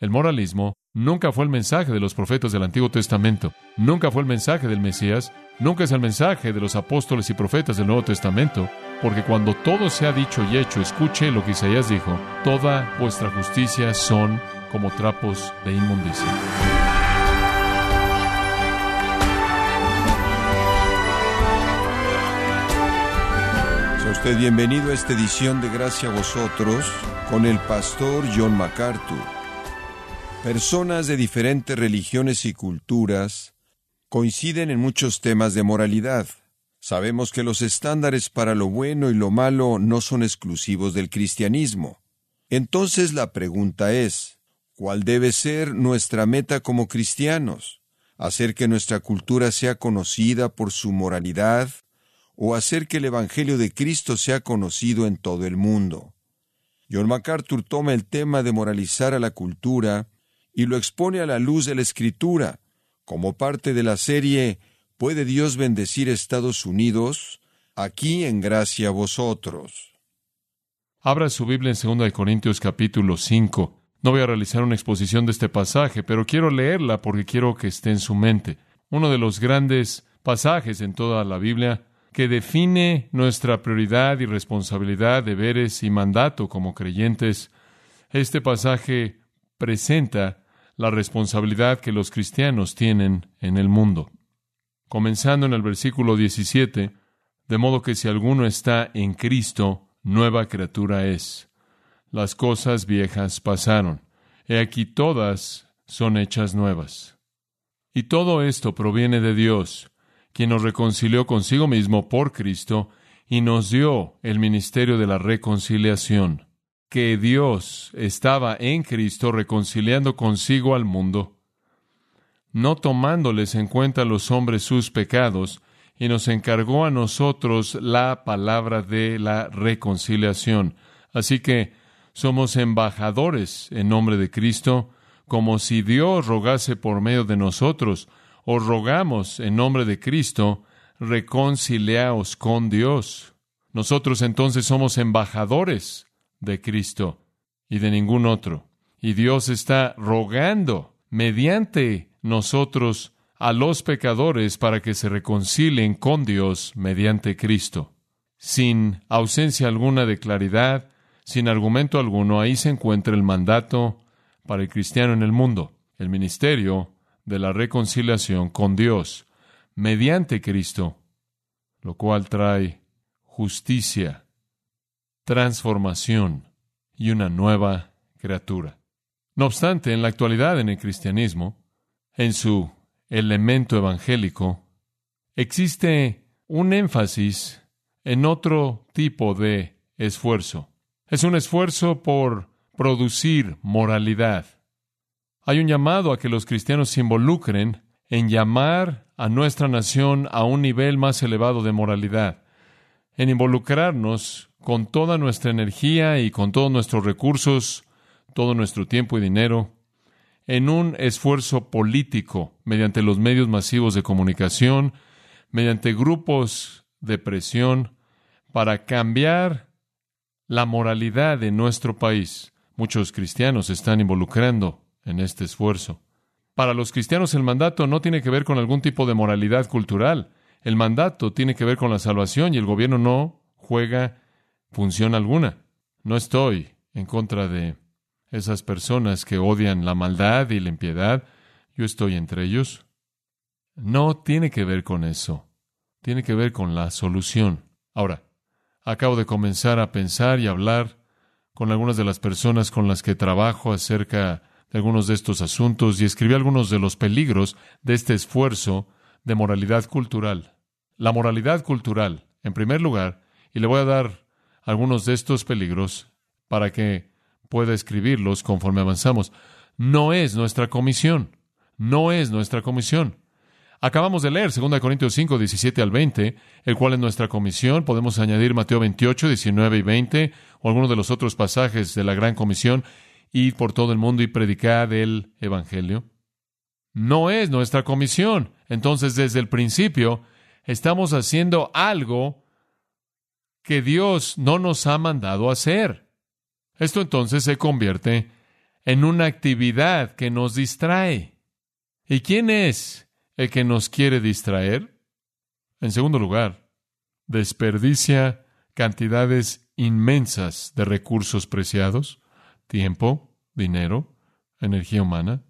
El moralismo nunca fue el mensaje de los profetas del Antiguo Testamento, nunca fue el mensaje del Mesías, nunca es el mensaje de los apóstoles y profetas del Nuevo Testamento, porque cuando todo se ha dicho y hecho, escuche lo que Isaías dijo, toda vuestra justicia son como trapos de inmundicia. Sea usted bienvenido a esta edición de Gracia a vosotros con el pastor John MacArthur. Personas de diferentes religiones y culturas coinciden en muchos temas de moralidad. Sabemos que los estándares para lo bueno y lo malo no son exclusivos del cristianismo. Entonces la pregunta es, ¿cuál debe ser nuestra meta como cristianos? ¿Hacer que nuestra cultura sea conocida por su moralidad o hacer que el Evangelio de Cristo sea conocido en todo el mundo? John MacArthur toma el tema de moralizar a la cultura y lo expone a la luz de la Escritura, como parte de la serie ¿Puede Dios bendecir Estados Unidos? Aquí en gracia a vosotros. Abra su Biblia en 2 Corintios capítulo 5. No voy a realizar una exposición de este pasaje, pero quiero leerla porque quiero que esté en su mente. Uno de los grandes pasajes en toda la Biblia que define nuestra prioridad y responsabilidad, deberes y mandato como creyentes. Este pasaje presenta la responsabilidad que los cristianos tienen en el mundo comenzando en el versículo 17, de modo que si alguno está en Cristo, nueva criatura es. Las cosas viejas pasaron, he aquí todas son hechas nuevas. Y todo esto proviene de Dios, quien nos reconcilió consigo mismo por Cristo y nos dio el ministerio de la reconciliación, que Dios estaba en Cristo reconciliando consigo al mundo no tomándoles en cuenta a los hombres sus pecados, y nos encargó a nosotros la palabra de la reconciliación. Así que somos embajadores en nombre de Cristo, como si Dios rogase por medio de nosotros, o rogamos en nombre de Cristo, reconciliaos con Dios. Nosotros entonces somos embajadores de Cristo y de ningún otro. Y Dios está rogando mediante nosotros a los pecadores para que se reconcilien con Dios mediante Cristo. Sin ausencia alguna de claridad, sin argumento alguno, ahí se encuentra el mandato para el cristiano en el mundo, el ministerio de la reconciliación con Dios mediante Cristo, lo cual trae justicia, transformación y una nueva criatura. No obstante, en la actualidad en el cristianismo, en su elemento evangélico, existe un énfasis en otro tipo de esfuerzo. Es un esfuerzo por producir moralidad. Hay un llamado a que los cristianos se involucren en llamar a nuestra nación a un nivel más elevado de moralidad, en involucrarnos con toda nuestra energía y con todos nuestros recursos, todo nuestro tiempo y dinero, en un esfuerzo político mediante los medios masivos de comunicación, mediante grupos de presión, para cambiar la moralidad de nuestro país. Muchos cristianos se están involucrando en este esfuerzo. Para los cristianos el mandato no tiene que ver con algún tipo de moralidad cultural. El mandato tiene que ver con la salvación y el gobierno no juega función alguna. No estoy en contra de esas personas que odian la maldad y la impiedad, yo estoy entre ellos. No tiene que ver con eso, tiene que ver con la solución. Ahora, acabo de comenzar a pensar y hablar con algunas de las personas con las que trabajo acerca de algunos de estos asuntos y escribí algunos de los peligros de este esfuerzo de moralidad cultural. La moralidad cultural, en primer lugar, y le voy a dar algunos de estos peligros para que pueda escribirlos conforme avanzamos. No es nuestra comisión. No es nuestra comisión. Acabamos de leer 2 Corintios 5, 17 al 20, el cual es nuestra comisión. Podemos añadir Mateo 28, 19 y 20, o algunos de los otros pasajes de la gran comisión, ir por todo el mundo y predicar el Evangelio. No es nuestra comisión. Entonces, desde el principio, estamos haciendo algo que Dios no nos ha mandado hacer. Esto entonces se convierte en una actividad que nos distrae. ¿Y quién es el que nos quiere distraer? En segundo lugar, desperdicia cantidades inmensas de recursos preciados, tiempo, dinero, energía humana.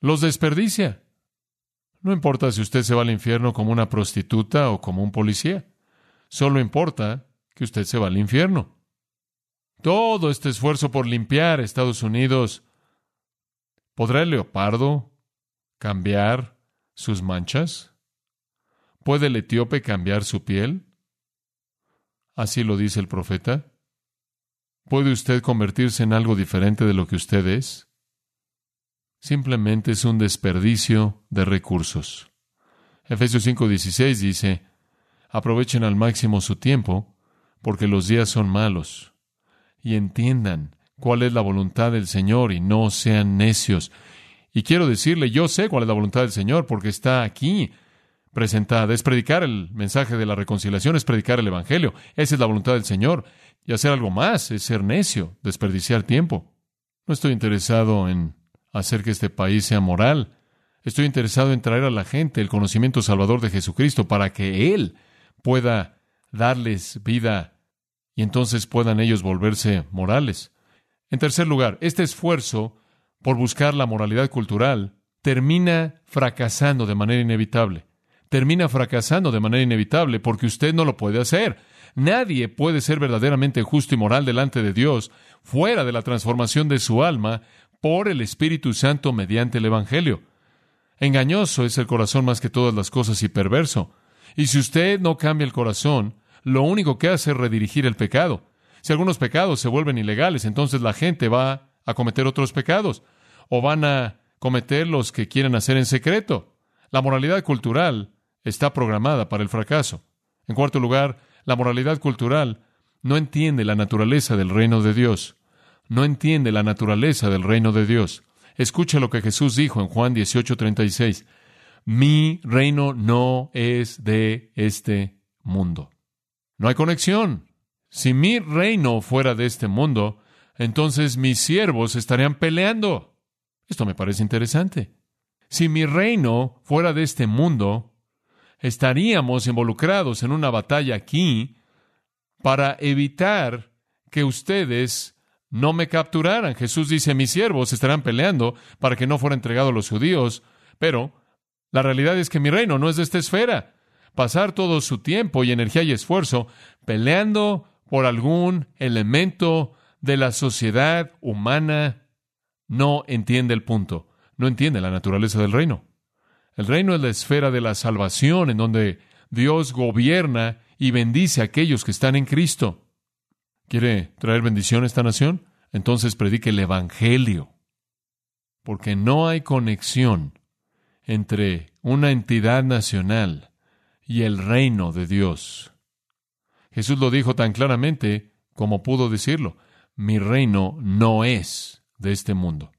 Los desperdicia. No importa si usted se va al infierno como una prostituta o como un policía. Solo importa que usted se va al infierno. Todo este esfuerzo por limpiar Estados Unidos, ¿podrá el leopardo cambiar sus manchas? ¿Puede el etíope cambiar su piel? Así lo dice el profeta. ¿Puede usted convertirse en algo diferente de lo que usted es? Simplemente es un desperdicio de recursos. Efesios 5:16 dice, aprovechen al máximo su tiempo, porque los días son malos, y entiendan cuál es la voluntad del Señor y no sean necios. Y quiero decirle, yo sé cuál es la voluntad del Señor, porque está aquí presentada. Es predicar el mensaje de la reconciliación, es predicar el Evangelio. Esa es la voluntad del Señor. Y hacer algo más es ser necio, desperdiciar tiempo. No estoy interesado en hacer que este país sea moral. Estoy interesado en traer a la gente el conocimiento salvador de Jesucristo para que Él pueda darles vida y entonces puedan ellos volverse morales. En tercer lugar, este esfuerzo por buscar la moralidad cultural termina fracasando de manera inevitable termina fracasando de manera inevitable porque usted no lo puede hacer. Nadie puede ser verdaderamente justo y moral delante de Dios fuera de la transformación de su alma por el Espíritu Santo mediante el Evangelio. Engañoso es el corazón más que todas las cosas y perverso. Y si usted no cambia el corazón, lo único que hace es redirigir el pecado. Si algunos pecados se vuelven ilegales, entonces la gente va a cometer otros pecados o van a cometer los que quieren hacer en secreto. La moralidad cultural está programada para el fracaso. En cuarto lugar, la moralidad cultural no entiende la naturaleza del reino de Dios. No entiende la naturaleza del reino de Dios. Escucha lo que Jesús dijo en Juan 18:36. Mi reino no es de este mundo. No hay conexión. Si mi reino fuera de este mundo, entonces mis siervos estarían peleando. Esto me parece interesante. Si mi reino fuera de este mundo, estaríamos involucrados en una batalla aquí para evitar que ustedes no me capturaran. Jesús dice, mis siervos estarán peleando para que no fuera entregado a los judíos, pero la realidad es que mi reino no es de esta esfera. Pasar todo su tiempo y energía y esfuerzo peleando por algún elemento de la sociedad humana no entiende el punto, no entiende la naturaleza del reino. El reino es la esfera de la salvación en donde Dios gobierna y bendice a aquellos que están en Cristo. ¿Quiere traer bendición a esta nación? Entonces predique el Evangelio. Porque no hay conexión entre una entidad nacional y el reino de Dios. Jesús lo dijo tan claramente como pudo decirlo. Mi reino no es de este mundo.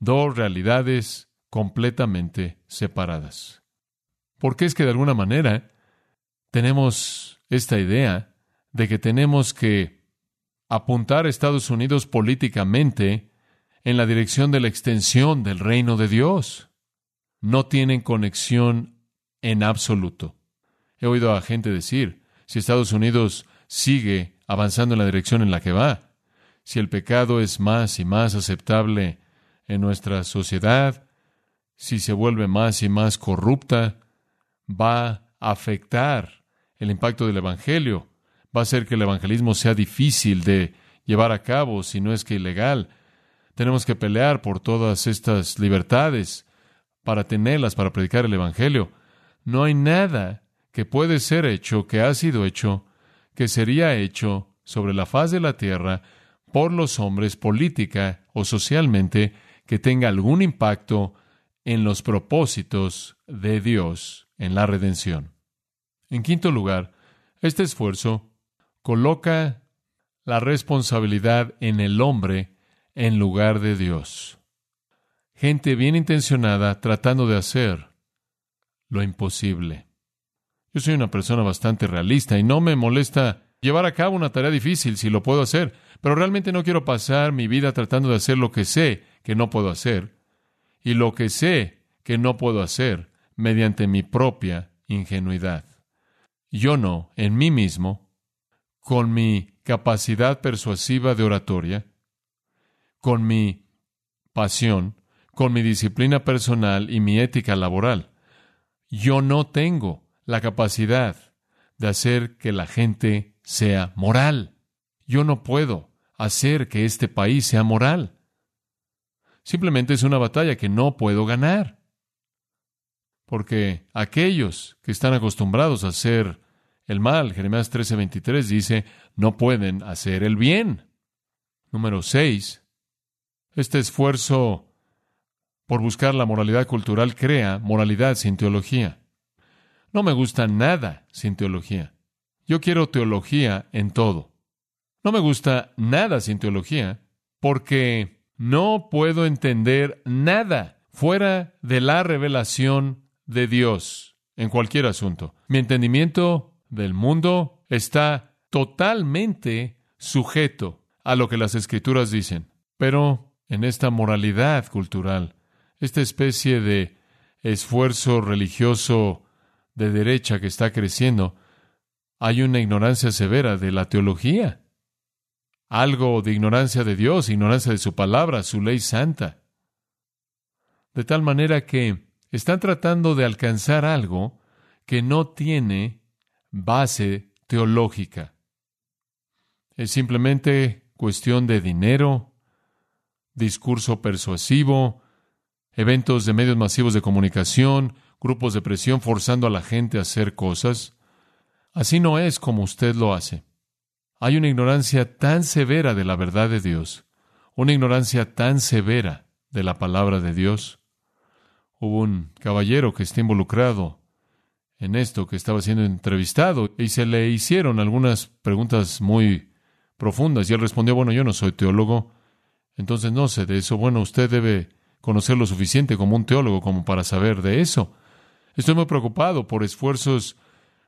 Dos realidades completamente separadas. Porque es que de alguna manera tenemos esta idea de que tenemos que apuntar a Estados Unidos políticamente en la dirección de la extensión del reino de Dios. No tienen conexión en absoluto. He oído a gente decir, si Estados Unidos sigue avanzando en la dirección en la que va, si el pecado es más y más aceptable en nuestra sociedad, si se vuelve más y más corrupta, va a afectar el impacto del Evangelio, va a hacer que el evangelismo sea difícil de llevar a cabo, si no es que ilegal. Tenemos que pelear por todas estas libertades para tenerlas, para predicar el Evangelio. No hay nada que puede ser hecho, que ha sido hecho, que sería hecho sobre la faz de la tierra por los hombres política o socialmente que tenga algún impacto en los propósitos de Dios en la redención. En quinto lugar, este esfuerzo coloca la responsabilidad en el hombre en lugar de Dios. Gente bien intencionada tratando de hacer lo imposible. Yo soy una persona bastante realista y no me molesta llevar a cabo una tarea difícil si lo puedo hacer, pero realmente no quiero pasar mi vida tratando de hacer lo que sé que no puedo hacer y lo que sé que no puedo hacer mediante mi propia ingenuidad. Yo no, en mí mismo, con mi capacidad persuasiva de oratoria, con mi pasión, con mi disciplina personal y mi ética laboral. Yo no tengo la capacidad de hacer que la gente sea moral. Yo no puedo hacer que este país sea moral. Simplemente es una batalla que no puedo ganar. Porque aquellos que están acostumbrados a hacer el mal, Jeremías 13:23 dice, no pueden hacer el bien. Número 6. Este esfuerzo por buscar la moralidad cultural crea moralidad sin teología. No me gusta nada sin teología. Yo quiero teología en todo. No me gusta nada sin teología porque no puedo entender nada fuera de la revelación de Dios en cualquier asunto. Mi entendimiento del mundo está totalmente sujeto a lo que las escrituras dicen. Pero en esta moralidad cultural, esta especie de esfuerzo religioso de derecha que está creciendo, hay una ignorancia severa de la teología, algo de ignorancia de Dios, ignorancia de su palabra, su ley santa. De tal manera que están tratando de alcanzar algo que no tiene base teológica. Es simplemente cuestión de dinero, discurso persuasivo, eventos de medios masivos de comunicación, grupos de presión forzando a la gente a hacer cosas. Así no es como usted lo hace. Hay una ignorancia tan severa de la verdad de Dios, una ignorancia tan severa de la palabra de Dios. Hubo un caballero que está involucrado en esto, que estaba siendo entrevistado, y se le hicieron algunas preguntas muy profundas, y él respondió, bueno, yo no soy teólogo, entonces no sé de eso. Bueno, usted debe conocer lo suficiente como un teólogo como para saber de eso. Estoy muy preocupado por esfuerzos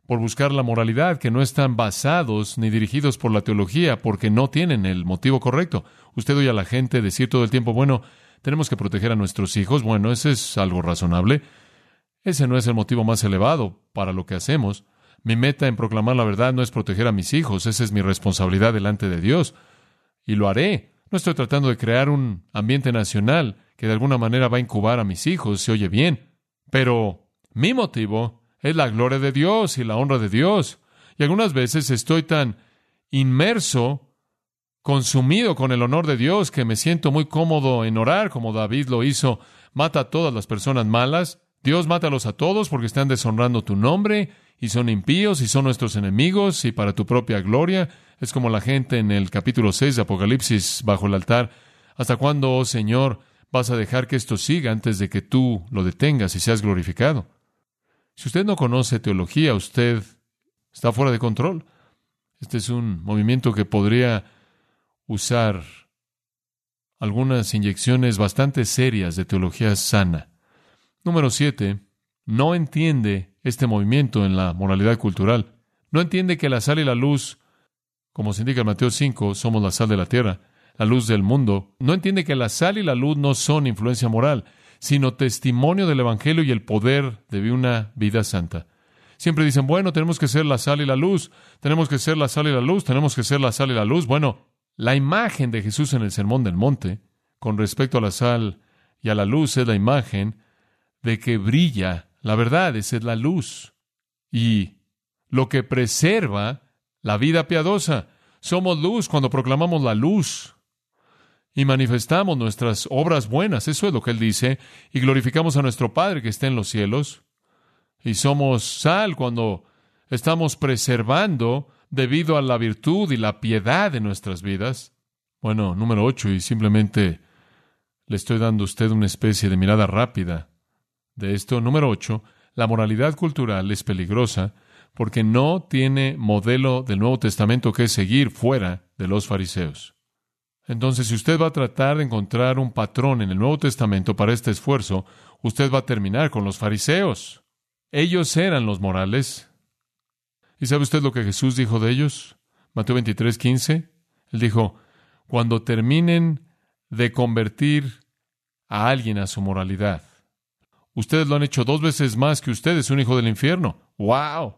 por buscar la moralidad que no están basados ni dirigidos por la teología porque no tienen el motivo correcto. Usted oye a la gente decir todo el tiempo, bueno, tenemos que proteger a nuestros hijos. Bueno, ese es algo razonable. Ese no es el motivo más elevado para lo que hacemos. Mi meta en proclamar la verdad no es proteger a mis hijos, esa es mi responsabilidad delante de Dios. Y lo haré. No estoy tratando de crear un ambiente nacional que de alguna manera va a incubar a mis hijos, se oye bien. Pero mi motivo es la gloria de Dios y la honra de Dios. Y algunas veces estoy tan inmerso, consumido con el honor de Dios, que me siento muy cómodo en orar, como David lo hizo. Mata a todas las personas malas. Dios mátalos a todos porque están deshonrando tu nombre y son impíos y son nuestros enemigos y para tu propia gloria. Es como la gente en el capítulo 6 de Apocalipsis bajo el altar. ¿Hasta cuándo, oh Señor, vas a dejar que esto siga antes de que tú lo detengas y seas glorificado? Si usted no conoce teología, usted está fuera de control. Este es un movimiento que podría usar algunas inyecciones bastante serias de teología sana. Número siete, no entiende este movimiento en la moralidad cultural. No entiende que la sal y la luz, como se indica en Mateo 5, somos la sal de la tierra, la luz del mundo. No entiende que la sal y la luz no son influencia moral sino testimonio del Evangelio y el poder de una vida santa. Siempre dicen, bueno, tenemos que ser la sal y la luz, tenemos que ser la sal y la luz, tenemos que ser la sal y la luz. Bueno, la imagen de Jesús en el Sermón del Monte, con respecto a la sal y a la luz, es la imagen de que brilla la verdad, es la luz. Y lo que preserva la vida piadosa. Somos luz cuando proclamamos la luz y manifestamos nuestras obras buenas, eso es lo que Él dice, y glorificamos a nuestro Padre que está en los cielos, y somos sal cuando estamos preservando debido a la virtud y la piedad de nuestras vidas. Bueno, número ocho, y simplemente le estoy dando a usted una especie de mirada rápida de esto. Número ocho, la moralidad cultural es peligrosa porque no tiene modelo del Nuevo Testamento que seguir fuera de los fariseos. Entonces, si usted va a tratar de encontrar un patrón en el Nuevo Testamento para este esfuerzo, usted va a terminar con los fariseos. Ellos eran los morales. ¿Y sabe usted lo que Jesús dijo de ellos? Mateo 23, 15. Él dijo, cuando terminen de convertir a alguien a su moralidad. Ustedes lo han hecho dos veces más que ustedes, un hijo del infierno. ¡Wow!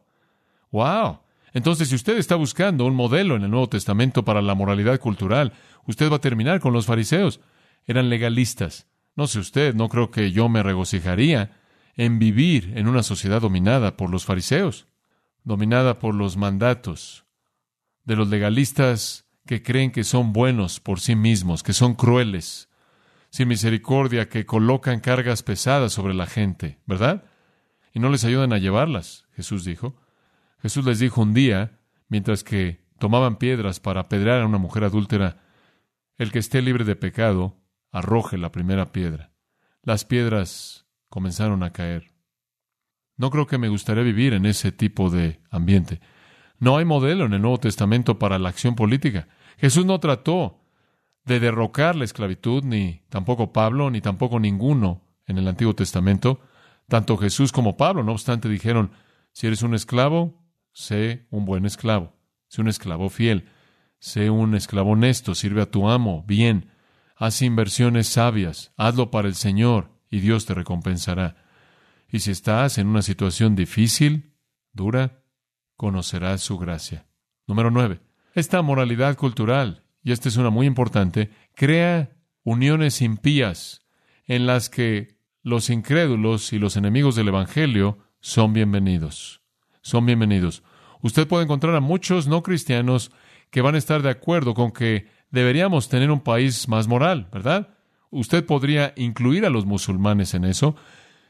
¡Wow! Entonces, si usted está buscando un modelo en el Nuevo Testamento para la moralidad cultural, usted va a terminar con los fariseos. Eran legalistas. No sé usted, no creo que yo me regocijaría en vivir en una sociedad dominada por los fariseos, dominada por los mandatos de los legalistas que creen que son buenos por sí mismos, que son crueles, sin misericordia, que colocan cargas pesadas sobre la gente, ¿verdad? Y no les ayudan a llevarlas, Jesús dijo. Jesús les dijo un día, mientras que tomaban piedras para apedrear a una mujer adúltera, el que esté libre de pecado, arroje la primera piedra. Las piedras comenzaron a caer. No creo que me gustaría vivir en ese tipo de ambiente. No hay modelo en el Nuevo Testamento para la acción política. Jesús no trató de derrocar la esclavitud, ni tampoco Pablo, ni tampoco ninguno en el Antiguo Testamento. Tanto Jesús como Pablo, no obstante, dijeron, si eres un esclavo, sé un buen esclavo, sé un esclavo fiel, sé un esclavo honesto, sirve a tu amo, bien, haz inversiones sabias, hazlo para el Señor, y Dios te recompensará. Y si estás en una situación difícil, dura, conocerás su gracia. Número nueve. Esta moralidad cultural, y esta es una muy importante, crea uniones impías en las que los incrédulos y los enemigos del Evangelio son bienvenidos. Son bienvenidos. Usted puede encontrar a muchos no cristianos que van a estar de acuerdo con que deberíamos tener un país más moral, ¿verdad? Usted podría incluir a los musulmanes en eso.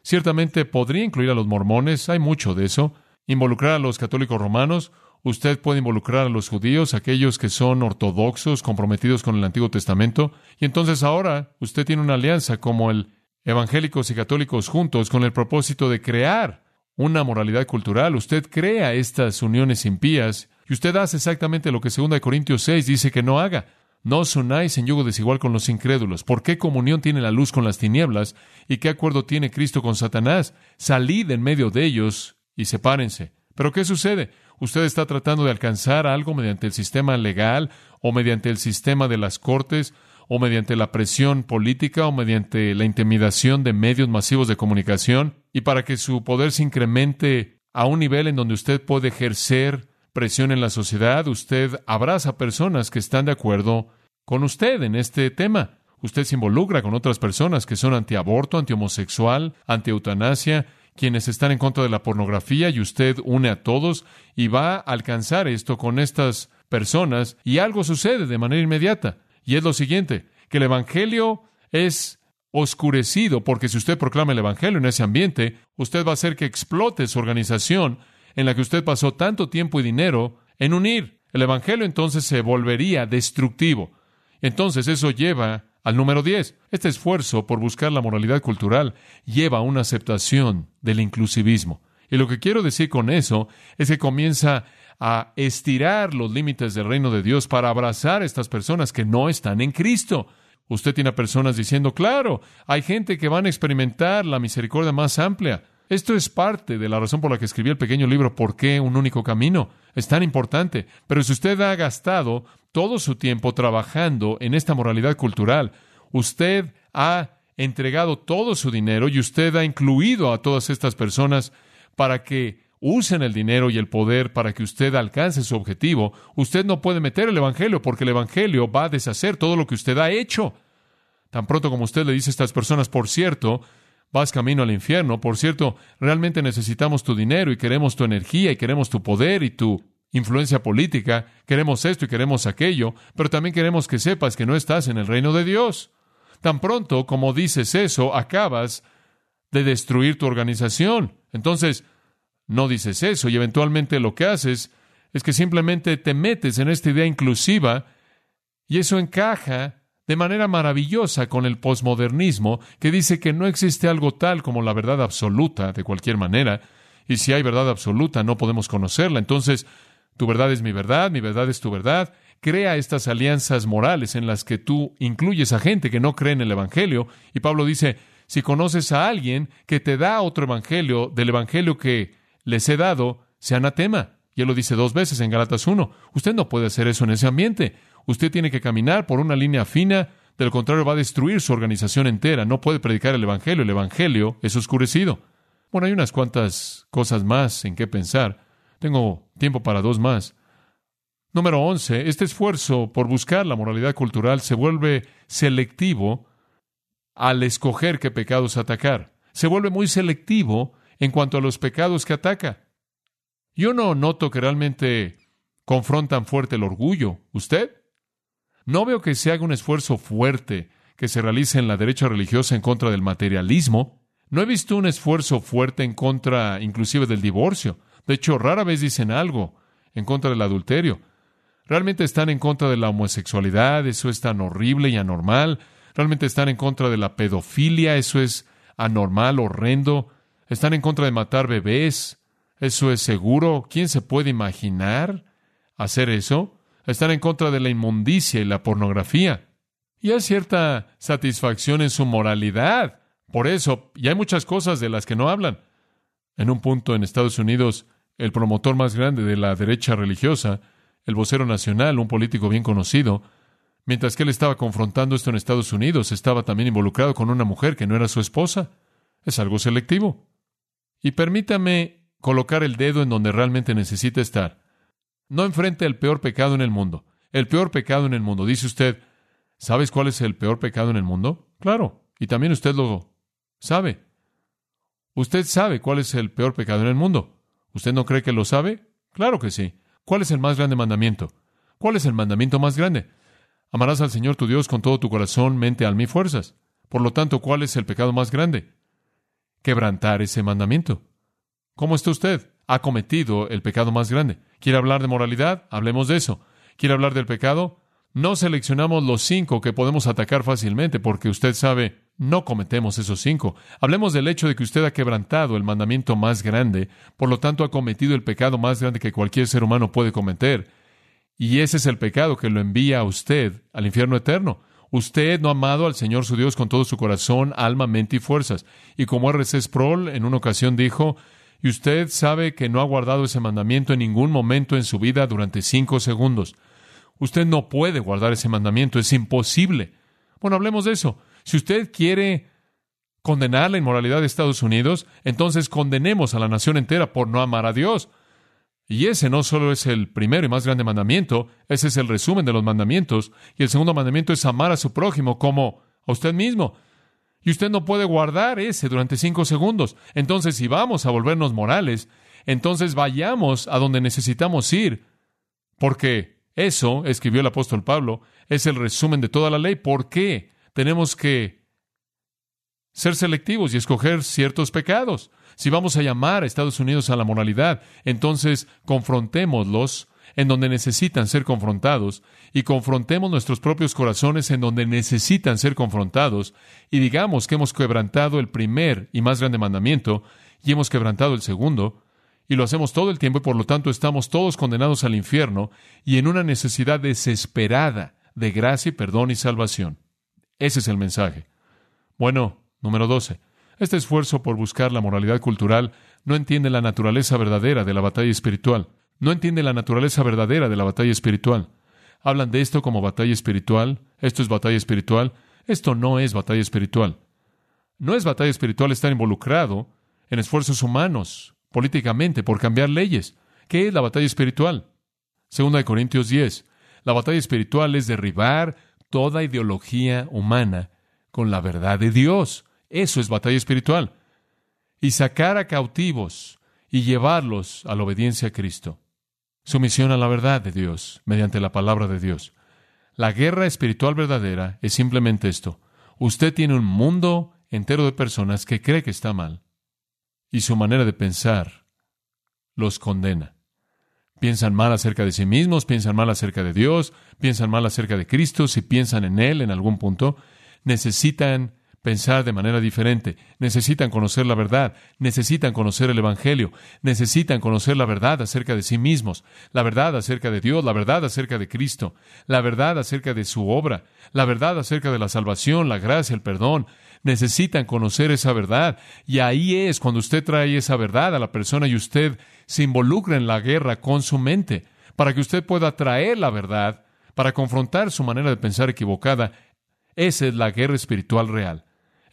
Ciertamente podría incluir a los mormones, hay mucho de eso. Involucrar a los católicos romanos. Usted puede involucrar a los judíos, aquellos que son ortodoxos, comprometidos con el Antiguo Testamento, y entonces ahora usted tiene una alianza como el evangélicos y católicos juntos con el propósito de crear una moralidad cultural. Usted crea estas uniones impías y usted hace exactamente lo que 2 Corintios 6 dice que no haga. No os unáis en yugo desigual con los incrédulos. ¿Por qué comunión tiene la luz con las tinieblas? ¿Y qué acuerdo tiene Cristo con Satanás? Salid en medio de ellos y sepárense. Pero ¿qué sucede? usted está tratando de alcanzar algo mediante el sistema legal o mediante el sistema de las cortes o mediante la presión política o mediante la intimidación de medios masivos de comunicación y para que su poder se incremente a un nivel en donde usted puede ejercer presión en la sociedad, usted abraza personas que están de acuerdo con usted en este tema. Usted se involucra con otras personas que son antiaborto, antihomosexual, antieutanasia, quienes están en contra de la pornografía y usted une a todos y va a alcanzar esto con estas personas y algo sucede de manera inmediata. Y es lo siguiente, que el Evangelio es oscurecido porque si usted proclama el Evangelio en ese ambiente, usted va a hacer que explote su organización en la que usted pasó tanto tiempo y dinero en unir. El Evangelio entonces se volvería destructivo. Entonces eso lleva al número 10, este esfuerzo por buscar la moralidad cultural lleva a una aceptación del inclusivismo. Y lo que quiero decir con eso es que comienza a estirar los límites del reino de Dios para abrazar a estas personas que no están en Cristo. Usted tiene a personas diciendo, claro, hay gente que van a experimentar la misericordia más amplia. Esto es parte de la razón por la que escribí el pequeño libro ¿Por qué un único camino? Es tan importante. Pero si usted ha gastado todo su tiempo trabajando en esta moralidad cultural, usted ha entregado todo su dinero y usted ha incluido a todas estas personas para que usen el dinero y el poder para que usted alcance su objetivo, usted no puede meter el Evangelio porque el Evangelio va a deshacer todo lo que usted ha hecho. Tan pronto como usted le dice a estas personas, por cierto, vas camino al infierno. Por cierto, realmente necesitamos tu dinero y queremos tu energía y queremos tu poder y tu influencia política. Queremos esto y queremos aquello, pero también queremos que sepas que no estás en el reino de Dios. Tan pronto como dices eso, acabas de destruir tu organización. Entonces, no dices eso y eventualmente lo que haces es que simplemente te metes en esta idea inclusiva y eso encaja de manera maravillosa con el posmodernismo que dice que no existe algo tal como la verdad absoluta de cualquier manera, y si hay verdad absoluta no podemos conocerla. Entonces, tu verdad es mi verdad, mi verdad es tu verdad. Crea estas alianzas morales en las que tú incluyes a gente que no cree en el Evangelio. Y Pablo dice, si conoces a alguien que te da otro Evangelio, del Evangelio que les he dado, sea anatema. Y él lo dice dos veces en Galatas 1. Usted no puede hacer eso en ese ambiente. Usted tiene que caminar por una línea fina, de lo contrario va a destruir su organización entera. No puede predicar el Evangelio. El Evangelio es oscurecido. Bueno, hay unas cuantas cosas más en qué pensar. Tengo tiempo para dos más. Número 11. Este esfuerzo por buscar la moralidad cultural se vuelve selectivo al escoger qué pecados atacar. Se vuelve muy selectivo en cuanto a los pecados que ataca. Yo no noto que realmente confrontan fuerte el orgullo. ¿Usted? No veo que se haga un esfuerzo fuerte que se realice en la derecha religiosa en contra del materialismo. No he visto un esfuerzo fuerte en contra inclusive del divorcio. De hecho, rara vez dicen algo en contra del adulterio. Realmente están en contra de la homosexualidad, eso es tan horrible y anormal. Realmente están en contra de la pedofilia, eso es anormal, horrendo. Están en contra de matar bebés, eso es seguro. ¿Quién se puede imaginar hacer eso? Están en contra de la inmundicia y la pornografía. Y hay cierta satisfacción en su moralidad. Por eso, y hay muchas cosas de las que no hablan. En un punto en Estados Unidos, el promotor más grande de la derecha religiosa, el vocero nacional, un político bien conocido, mientras que él estaba confrontando esto en Estados Unidos, estaba también involucrado con una mujer que no era su esposa. Es algo selectivo. Y permítame colocar el dedo en donde realmente necesita estar. No enfrente el peor pecado en el mundo. El peor pecado en el mundo. Dice usted, ¿sabes cuál es el peor pecado en el mundo? Claro. Y también usted lo sabe. Usted sabe cuál es el peor pecado en el mundo. ¿Usted no cree que lo sabe? Claro que sí. ¿Cuál es el más grande mandamiento? ¿Cuál es el mandamiento más grande? Amarás al Señor tu Dios con todo tu corazón, mente, alma y fuerzas. Por lo tanto, ¿cuál es el pecado más grande? Quebrantar ese mandamiento. ¿Cómo está usted? Ha cometido el pecado más grande. ¿Quiere hablar de moralidad? Hablemos de eso. ¿Quiere hablar del pecado? No seleccionamos los cinco que podemos atacar fácilmente, porque usted sabe, no cometemos esos cinco. Hablemos del hecho de que usted ha quebrantado el mandamiento más grande, por lo tanto ha cometido el pecado más grande que cualquier ser humano puede cometer. Y ese es el pecado que lo envía a usted al infierno eterno. Usted no ha amado al Señor su Dios con todo su corazón, alma, mente y fuerzas. Y como R.C. Sproul en una ocasión dijo, y usted sabe que no ha guardado ese mandamiento en ningún momento en su vida durante cinco segundos. Usted no puede guardar ese mandamiento, es imposible. Bueno, hablemos de eso. Si usted quiere condenar la inmoralidad de Estados Unidos, entonces condenemos a la nación entera por no amar a Dios. Y ese no solo es el primero y más grande mandamiento, ese es el resumen de los mandamientos. Y el segundo mandamiento es amar a su prójimo como a usted mismo. Y usted no puede guardar ese durante cinco segundos. Entonces, si vamos a volvernos morales, entonces vayamos a donde necesitamos ir. Porque eso, escribió el apóstol Pablo, es el resumen de toda la ley. ¿Por qué tenemos que ser selectivos y escoger ciertos pecados? Si vamos a llamar a Estados Unidos a la moralidad, entonces confrontémoslos en donde necesitan ser confrontados y confrontemos nuestros propios corazones en donde necesitan ser confrontados y digamos que hemos quebrantado el primer y más grande mandamiento y hemos quebrantado el segundo y lo hacemos todo el tiempo y por lo tanto estamos todos condenados al infierno y en una necesidad desesperada de gracia perdón y salvación. Ese es el mensaje. Bueno, número 12. Este esfuerzo por buscar la moralidad cultural no entiende la naturaleza verdadera de la batalla espiritual. No entiende la naturaleza verdadera de la batalla espiritual. Hablan de esto como batalla espiritual. Esto es batalla espiritual. Esto no es batalla espiritual. No es batalla espiritual estar involucrado en esfuerzos humanos políticamente por cambiar leyes. ¿Qué es la batalla espiritual? Segunda de Corintios 10. La batalla espiritual es derribar toda ideología humana con la verdad de Dios. Eso es batalla espiritual. Y sacar a cautivos y llevarlos a la obediencia a Cristo. Sumisión a la verdad de Dios mediante la palabra de Dios. La guerra espiritual verdadera es simplemente esto. Usted tiene un mundo entero de personas que cree que está mal y su manera de pensar los condena. Piensan mal acerca de sí mismos, piensan mal acerca de Dios, piensan mal acerca de Cristo, si piensan en Él en algún punto, necesitan pensar de manera diferente, necesitan conocer la verdad, necesitan conocer el Evangelio, necesitan conocer la verdad acerca de sí mismos, la verdad acerca de Dios, la verdad acerca de Cristo, la verdad acerca de su obra, la verdad acerca de la salvación, la gracia, el perdón. Necesitan conocer esa verdad. Y ahí es cuando usted trae esa verdad a la persona y usted se involucra en la guerra con su mente, para que usted pueda traer la verdad, para confrontar su manera de pensar equivocada. Esa es la guerra espiritual real.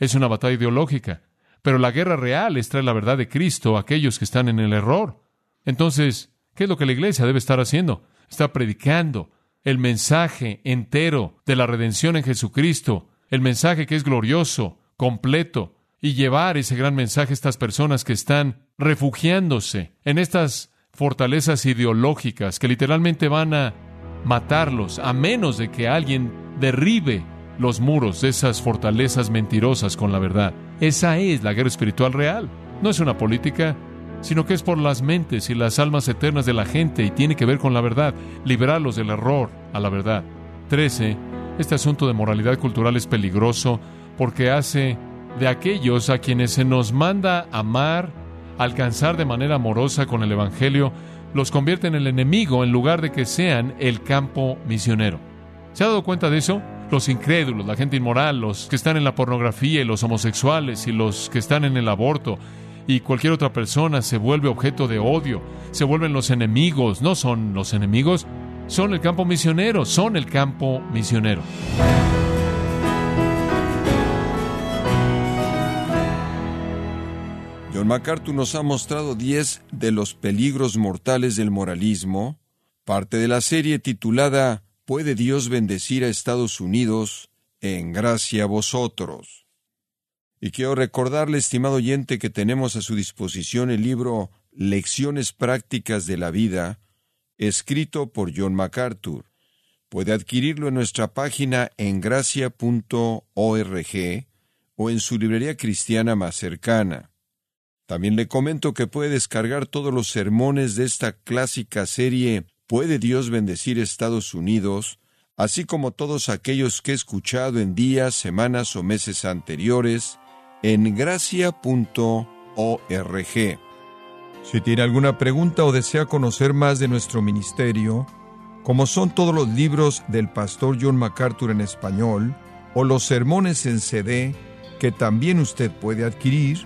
Es una batalla ideológica. Pero la guerra real es traer la verdad de Cristo a aquellos que están en el error. Entonces, ¿qué es lo que la iglesia debe estar haciendo? Está predicando el mensaje entero de la redención en Jesucristo, el mensaje que es glorioso, completo, y llevar ese gran mensaje a estas personas que están refugiándose en estas fortalezas ideológicas que literalmente van a matarlos a menos de que alguien derribe los muros de esas fortalezas mentirosas con la verdad. Esa es la guerra espiritual real. No es una política, sino que es por las mentes y las almas eternas de la gente y tiene que ver con la verdad, liberarlos del error a la verdad. 13. Este asunto de moralidad cultural es peligroso porque hace de aquellos a quienes se nos manda amar, alcanzar de manera amorosa con el Evangelio, los convierte en el enemigo en lugar de que sean el campo misionero. ¿Se ha dado cuenta de eso? Los incrédulos, la gente inmoral, los que están en la pornografía y los homosexuales y los que están en el aborto y cualquier otra persona se vuelve objeto de odio, se vuelven los enemigos, no son los enemigos, son el campo misionero, son el campo misionero. John MacArthur nos ha mostrado 10 de los peligros mortales del moralismo, parte de la serie titulada ¿Puede Dios bendecir a Estados Unidos en gracia a vosotros? Y quiero recordarle, estimado oyente, que tenemos a su disposición el libro Lecciones Prácticas de la Vida, escrito por John MacArthur. Puede adquirirlo en nuestra página en gracia.org o en su librería cristiana más cercana. También le comento que puede descargar todos los sermones de esta clásica serie ¿Puede Dios bendecir Estados Unidos, así como todos aquellos que he escuchado en días, semanas o meses anteriores, en gracia.org? Si tiene alguna pregunta o desea conocer más de nuestro ministerio, como son todos los libros del pastor John MacArthur en español, o los sermones en CD, que también usted puede adquirir,